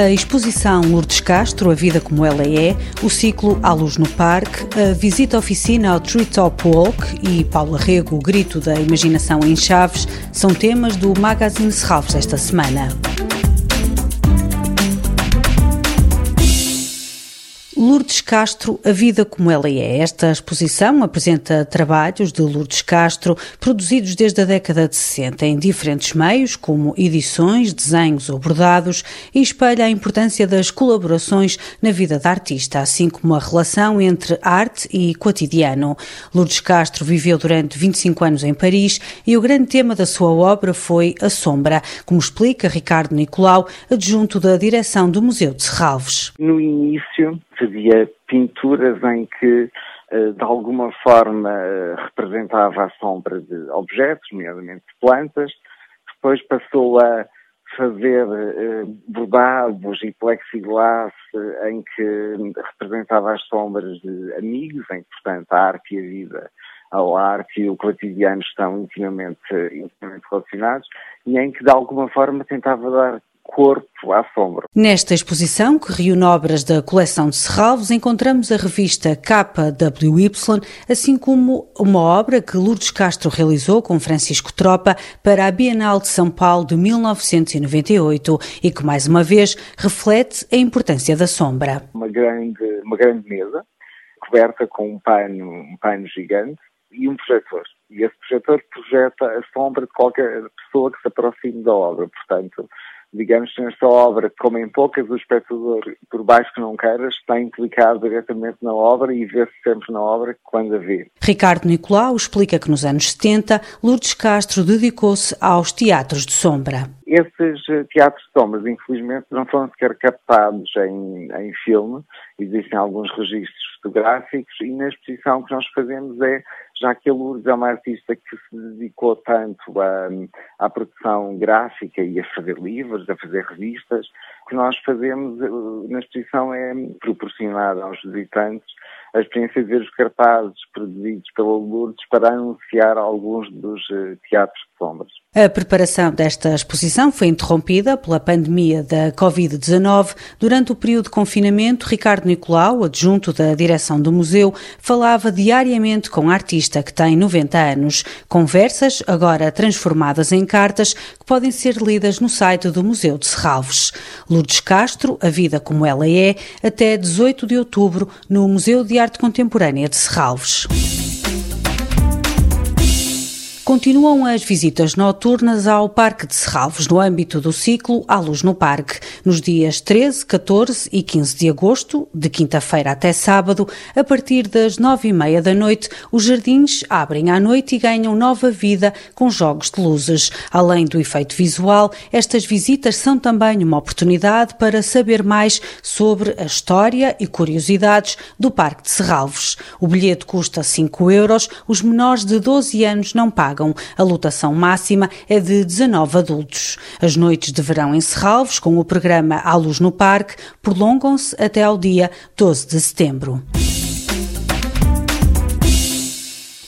A exposição Lourdes Castro, A Vida Como Ela É, o ciclo À Luz no Parque, a visita oficina ao Treetop Walk e Paula Rego, o grito da imaginação em Chaves, são temas do Magazine Serralves esta semana. Lourdes Castro, A Vida Como Ela É. Esta exposição apresenta trabalhos de Lourdes Castro produzidos desde a década de 60 em diferentes meios, como edições, desenhos ou bordados, e espelha a importância das colaborações na vida da artista, assim como a relação entre arte e cotidiano. Lourdes Castro viveu durante 25 anos em Paris e o grande tema da sua obra foi a sombra, como explica Ricardo Nicolau, adjunto da direção do Museu de Serralves. No início, fazia pinturas em que eh, de alguma forma eh, representava a sombra de objetos, nomeadamente plantas, depois passou a fazer eh, bordados e plexiglass em que representava as sombras de amigos, em que, portanto, a arte e a vida, a arte e o cotidiano estão intimamente, intimamente relacionados, e em que, de alguma forma, tentava dar corpo à sombra. Nesta exposição, que reúne obras da coleção de Serralves, encontramos a revista KWY, assim como uma obra que Lourdes Castro realizou com Francisco Tropa para a Bienal de São Paulo de 1998 e que, mais uma vez, reflete a importância da sombra. Uma grande, uma grande mesa, coberta com um pano, um pano gigante e um projetor. E esse projetor projeta a sombra de qualquer pessoa que se aproxime da obra. Portanto, digamos, nesta obra, como em poucas, o espectador, por baixo que não queira, está implicado diretamente na obra e vê-se sempre na obra quando a vê. Ricardo Nicolau explica que nos anos 70, Lourdes Castro dedicou-se aos teatros de sombra. Esses eh, teatros de sombras, infelizmente, não foram sequer captados em, em filme, existem alguns registros fotográficos e na exposição que nós fazemos é, já que a Lourdes é uma artista que se dedicou tanto à, produção gráfica e a fazer livros, a fazer revistas, o que nós fazemos eh, na exposição é proporcionar aos visitantes a experiência de ver os cartazes produzidos pela Lourdes para anunciar alguns dos eh, teatros de sombras. A preparação desta exposição foi interrompida pela pandemia da Covid-19. Durante o período de confinamento, Ricardo Nicolau, adjunto da direção do museu, falava diariamente com a artista que tem 90 anos. Conversas, agora transformadas em cartas, que podem ser lidas no site do Museu de Serralves. Lourdes Castro, A Vida Como Ela É, até 18 de outubro, no Museu de Arte Contemporânea de Serralves. Continuam as visitas noturnas ao Parque de Serralves no âmbito do ciclo À Luz no Parque. Nos dias 13, 14 e 15 de agosto, de quinta-feira até sábado, a partir das nove e meia da noite, os jardins abrem à noite e ganham nova vida com jogos de luzes. Além do efeito visual, estas visitas são também uma oportunidade para saber mais sobre a história e curiosidades do Parque de Serralves. O bilhete custa 5 euros, os menores de 12 anos não pagam A lotação máxima é de 19 adultos. As noites de verão em Serralves, com o programa À Luz no Parque, prolongam-se até ao dia 12 de setembro.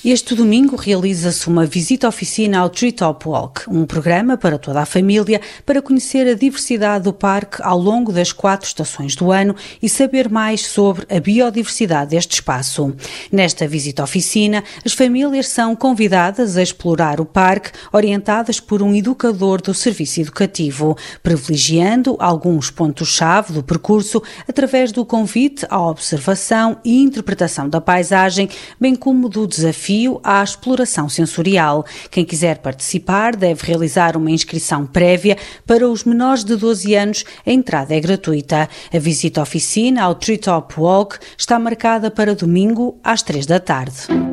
Este domingo realiza-se uma visita oficina ao Treetop Walk, um programa para toda a família para conhecer a diversidade do parque ao longo das quatro estações do ano e saber mais sobre a biodiversidade deste espaço. Nesta visita oficina, as famílias são convidadas a explorar o parque, orientadas por um educador do serviço educativo, privilegiando alguns pontos-chave do percurso através do convite à observação e interpretação da paisagem, bem como do desafio desafio à exploração sensorial. Quem quiser participar deve realizar uma inscrição prévia. Para os menores de 12 anos, a entrada é gratuita. A visita oficina ao Treetop Walk está marcada para domingo às 3 da tarde.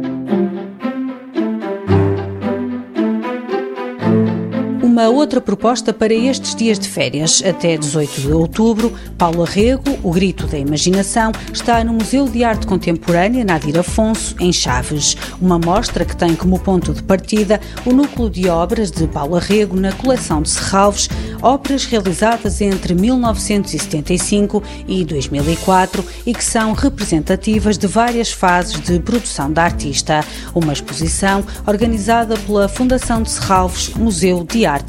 Uma outra proposta para estes dias de férias. Até 18 de outubro, Paulo Arrego, O Grito da Imaginação, está no Museu de Arte Contemporânea Nadir Afonso, em Chaves. Uma mostra que tem como ponto de partida o núcleo de obras de Paulo Arrego na coleção de Serralves, obras realizadas entre 1975 e 2004 e que são representativas de várias fases de produção da artista. Uma exposição organizada pela Fundação de Serralves Museu de Arte